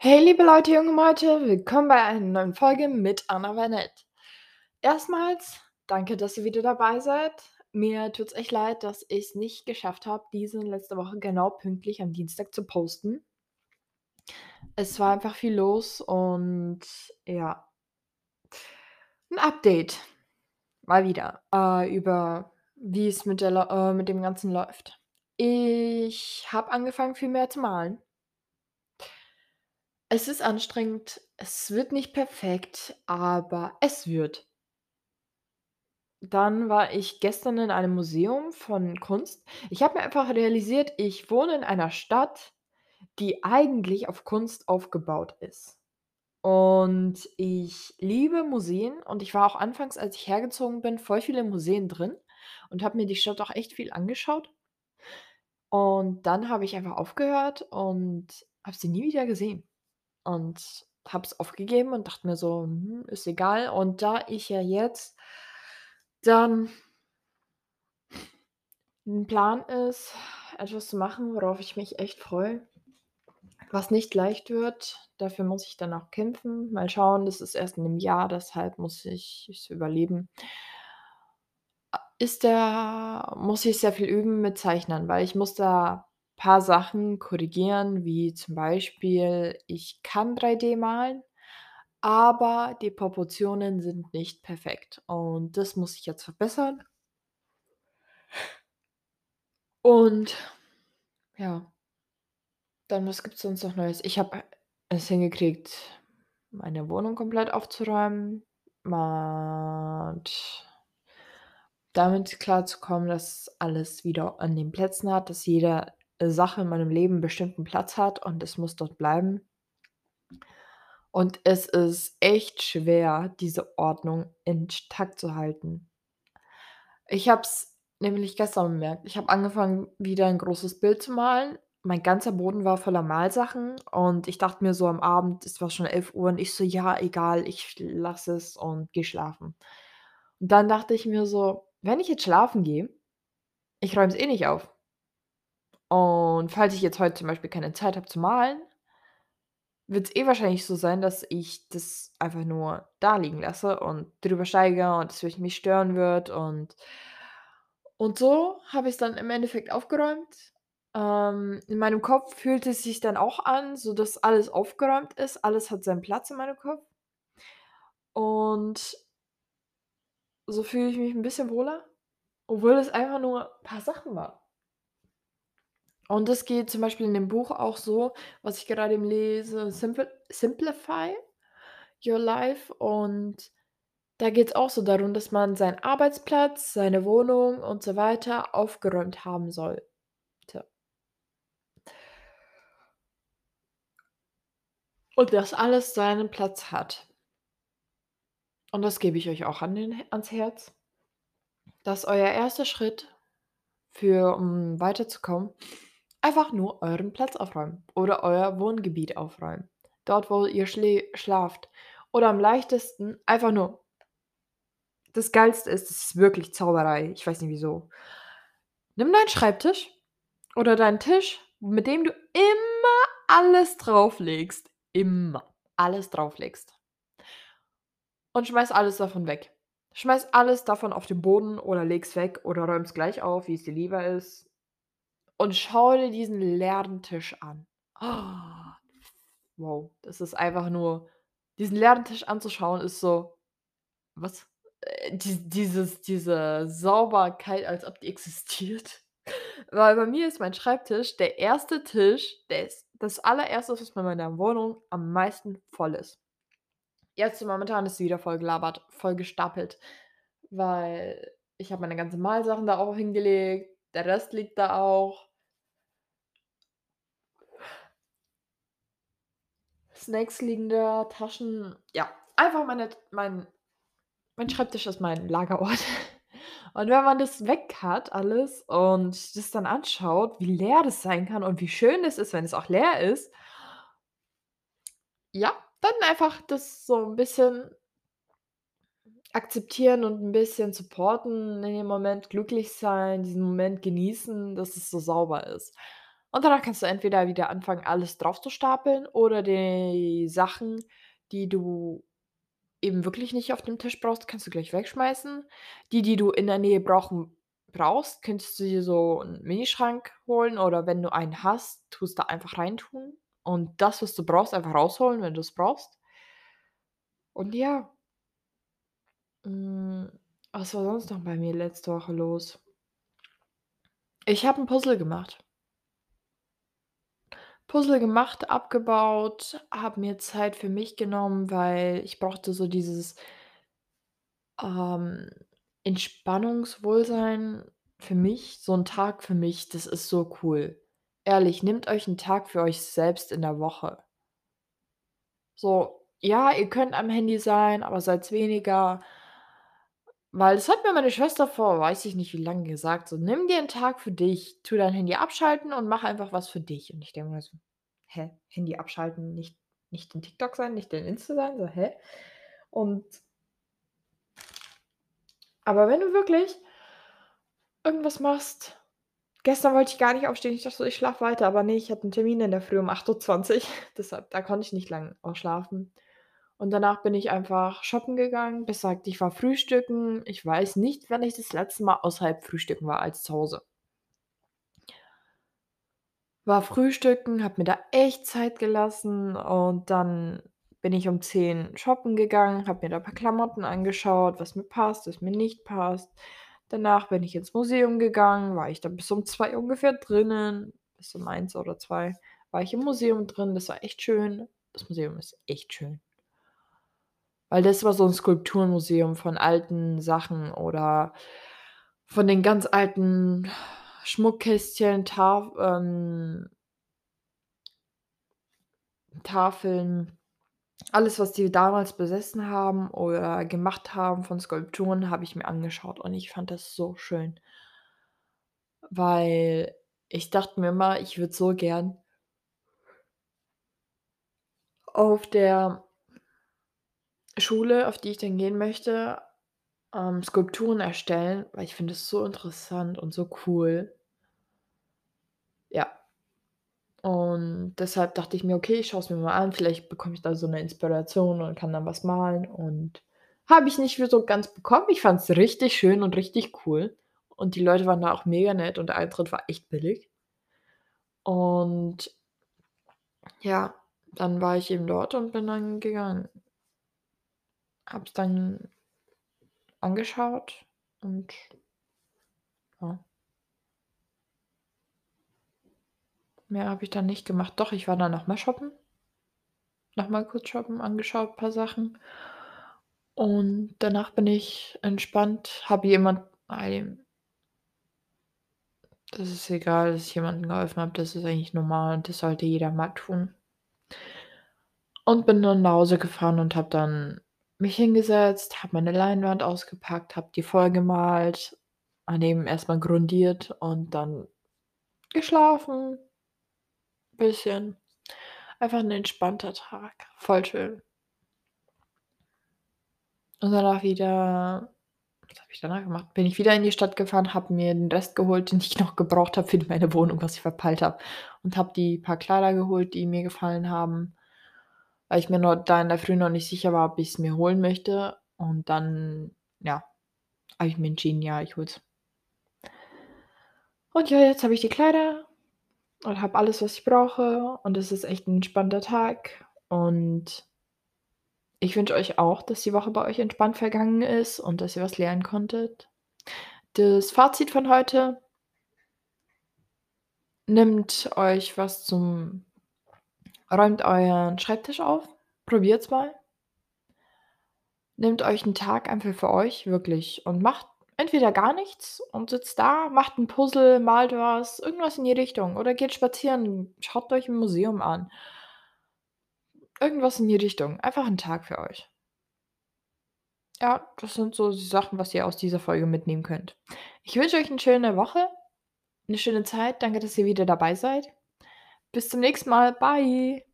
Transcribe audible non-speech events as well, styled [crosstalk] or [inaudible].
Hey, liebe Leute, junge Leute, willkommen bei einer neuen Folge mit Anna Vanette. Erstmals danke, dass ihr wieder dabei seid. Mir tut's echt leid, dass ich's nicht geschafft habe, diese letzte Woche genau pünktlich am Dienstag zu posten. Es war einfach viel los und ja. 'N Update. Mal wieder, äh, über wie es mit äh, mit dem Ganzen läuft. Ich habe angefangen, viel mehr zu malen. Es ist anstrengend, es wird nicht perfekt, aber es wird. Dann war ich gestern in einem Museum von Kunst. Ich habe mir einfach realisiert, ich wohne in einer Stadt, die eigentlich auf Kunst aufgebaut ist. Und ich liebe Museen und ich war auch anfangs, als ich hergezogen bin, voll viele Museen drin und habe mir die Stadt auch echt viel angeschaut. Und dann habe ich einfach aufgehört und habe sie nie wieder gesehen und habe es aufgegeben und dachte mir so: „Hm, ist egal.“ Und da ich ja jetzt dann 'n Plan ist, etwas zu machen, worauf ich mich echt freue, was nicht leicht wird. Dafür muss ich dann auch kämpfen. Mal schauen, das ist erst in 'nem Jahr, deshalb muss ich es überleben. Ist da muss ich sehr viel üben mit Zeichnen, weil ich muss da paar Sachen korrigieren, wie zum Beispiel, ich kann 3D malen, aber die Proportionen sind nicht perfekt und das muss ich jetzt verbessern. Und ja. Dann, was gibt's sonst noch Neues? Ich habe es hingekriegt, meine Wohnung komplett aufzuräumen und damit klarzukommen, dass alles wieder an den Plätzen hat, dass jede Sache in meinem Leben bestimmten Platz hat und es muss dort bleiben. Und es ist echt schwer, diese Ordnung intakt zu halten. Ich habe es nämlich gestern bemerkt. Ich habe angefangen, wieder 'n großes Bild zu malen. Mein ganzer Boden war voller Malsachen und ich dachte mir so am Abend es war schon 11:00 und ich so: „Ja, egal, ich lasse es und gehe schlafen.“ Und dann dachte ich mir so: „Wenn ich jetzt schlafen gehe, ich räume es eh nicht auf.“ Und falls ich jetzt heute zum Beispiel keine Zeit habe zu malen wird's eh wahrscheinlich so sein, dass ich das einfach nur da liegen lasse und drüber steige und es mich stören wird und und so habe ich's dann im Endeffekt aufgeräumt. Ähm, in meinem Kopf fühlt es sich dann auch an, so dass alles aufgeräumt ist. Alles hat seinen Platz in meinem Kopf. Und so fühle ich mich 'n bisschen wohler, obwohl es einfach nur paar Sachen waren. Und das geht zum Beispiel in dem Buch auch so, was ich gerade eben lese, Simplify Your Life und da geht's auch so darum, dass man seinen Arbeitsplatz, seine Wohnung und so weiter aufgeräumt haben sollte. Und dass alles seinen Platz hat. Und das gebe ich euch auch an den ans Herz, dass euer 1. Schritt für um weiterzukommen, einfach nur euren Platz aufräumen oder euer Wohngebiet aufräumen. Dort, wo ihr schlaft oder am leichtesten einfach nur das Geilste ist, das ist wirklich Zauberei, ich weiß nicht wieso. Nimm deinen Schreibtisch oder deinen Tisch, mit dem du immer alles drauflegst, immer alles drauflegst und schmeiß alles davon weg. Schmeiß alles davon auf den Boden oder leg's weg oder räum's gleich auf, wie's dir lieber ist. Und schau dir diesen leeren Tisch an. Wow, das ist einfach nur diesen leeren Tisch anzuschauen, ist so was? Äh, die dieses diese Sauberkeit, als ob die existiert. [laughs] Weil bei mir ist mein Schreibtisch der 1. Tisch, der ist das Allererste, was in meiner Wohnung am meisten voll ist. Jetzt momentan ist sie wieder voll gelabert, voll gestapelt, weil ich habe meine ganzen Malsachen da auch hingelegt, der Rest liegt da auch. Snacks liegen da, Taschen ja, einfach meine mein mein Schreibtisch ist mein Lagerort. [laughs] Und wenn man das weg hat alles und das dann anschaut, wie leer das sein kann und wie schön es ist, wenn es auch leer ist ja, dann einfach das so 'n bisschen akzeptieren und 'n bisschen supporten, in dem Moment glücklich sein, diesen Moment genießen, dass es so sauber ist. Und danach kannst du entweder wieder anfangen, alles draufzustapeln oder die Sachen, die du eben wirklich nicht auf dem Tisch brauchst, kannst du gleich wegschmeißen. Die, die du in der Nähe brauchen brauchst, könntest du dir so 'n Minischrank holen oder wenn du einen hast, tust da einfach reintun und das, was du brauchst, einfach rausholen, wenn du's brauchst. Und ja. Hm, was war sonst noch bei mir letzte Woche los? Ich habe 'n Puzzle gemacht. Puzzle gemacht, abgebaut, habe mir Zeit für mich genommen, weil ich brauchte so dieses ähm, Entspannungswohlsein für mich, so 'n Tag für mich, das ist so cool. Ehrlich, nehmt euch 'n Tag für euch selbst in der Woche. So, ja, ihr könnt am Handy sein, aber seid's weniger. Weil das hat mir meine Schwester vor weiß ich nicht wie lange gesagt, so: „Nimm dir 'n Tag für dich, tu dein Handy abschalten und mach einfach was für dich.“ Und ich denke mir so: „Hä, Handy abschalten, nicht nicht in TikTok sein, nicht in Insta sein, so, hä?“ Und aber wenn du wirklich irgendwas machst gestern wollte ich gar nicht aufstehen. Ich dachte so: „Ich schlafe weiter“, aber ne, ich hatte 'n Termin in der Früh um 8:20 [laughs] deshalb da konnte ich nicht lang ausschlafen. Und danach bin ich einfach shoppen gegangen. Besser gesagt, ich war frühstücken. Ich weiß nicht, wann ich das letzte Mal außerhalb frühstücken war als zu Hause. War frühstücken, habe mir da echt Zeit gelassen und dann bin ich um 10 shoppen gegangen, habe mir da paar Klamotten angeschaut, was mir passt, was mir nicht passt. Danach bin ich ins Museum gegangen, war ich da bis um 2 ungefähr drinnen. Bis um 1 oder 2 war ich im Museum drin. Das war echt schön. Das Museum ist echt schön. Weil das war so 'n Skulpturenmuseum von alten Sachen oder von den ganz alten Schmuckkästchen, Taf ähm Tafeln. Alles, was die damals besessen haben oder gemacht haben von Skulpturen, habe ich mir angeschaut und ich fand das so schön. Weil ich dachte mir immer, ich würde so gern auf der Schule, auf die ich dann gehen möchte, ähm, Skulpturen erstellen, weil ich finde es so interessant und so cool. Ja. Und deshalb dachte ich mir: „Okay, ich schaue es mir mal an, vielleicht bekomme ich da so 'ne Inspiration und kann dann was malen.“ Und habe ich nicht so ganz bekommen. Ich fand's richtig schön und richtig cool. Und die Leute waren da auch mega nett und der Eintritt war echt billig. Und ja, dann war ich eben dort und bin dann gegangen. Habe es dann angeschaut und ja. Mehr habe ich dann nicht gemacht. Doch, ich war dann noch mal shoppen. Noch mal kurz shoppen, angeschaut, paar Sachen. Und danach bin ich entspannt, habe jemand das ist egal, dass ich jemandem geholfen habe. Das ist eigentlich normal und das sollte jeder mal tun. Und bin dann nach Hause gefahren und habe dann mich hingesetzt, habe meine Leinwand ausgepackt, habe die vollgemalt, daneben erst mal grundiert und dann geschlafen. Bisschen. Einfach 'n entspannter Tag, voll schön. Und danach wieder was habe ich danach gemacht? Bin ich wieder in die Stadt gefahren, habe mir den Rest geholt, den ich noch gebraucht habe für meine Wohnung, was ich verpeilt habe. Und habe die paar Kleider geholt, die mir gefallen haben, weil ich mir nur da in der Früh noch nicht sicher war, ob ich's mir holen möchte. Und dann, ja, habe ich mir entschieden: „Ja, ich hole es.“ Und ja, jetzt habe ich die Kleider und habe alles, was ich brauche und es ist echt 'n entspannter Tag und ich wünsche euch auch, dass die Woche bei euch entspannt vergangen ist und dass ihr was lernen konntet. Das Fazit von heute Nehmt euch was zum räumt euren Schreibtisch auf, probiert's mal. Nehmt euch 'n Tag einfach für euch, wirklich, und macht entweder gar nichts und sitzt da, macht 'n Puzzle, malt was, irgendwas in die Richtung oder geht spazieren, schaut euch 'n Museum an. Irgendwas in die Richtung. Einfach 'n Tag für euch. Ja, das sind so die Sachen, was ihr aus dieser Folge mitnehmen könnt. Ich wünsche euch 'ne schöne Woche, 'ne schöne Zeit. Danke, dass ihr wieder dabei seid. Bis zum nächsten Mal. Bye.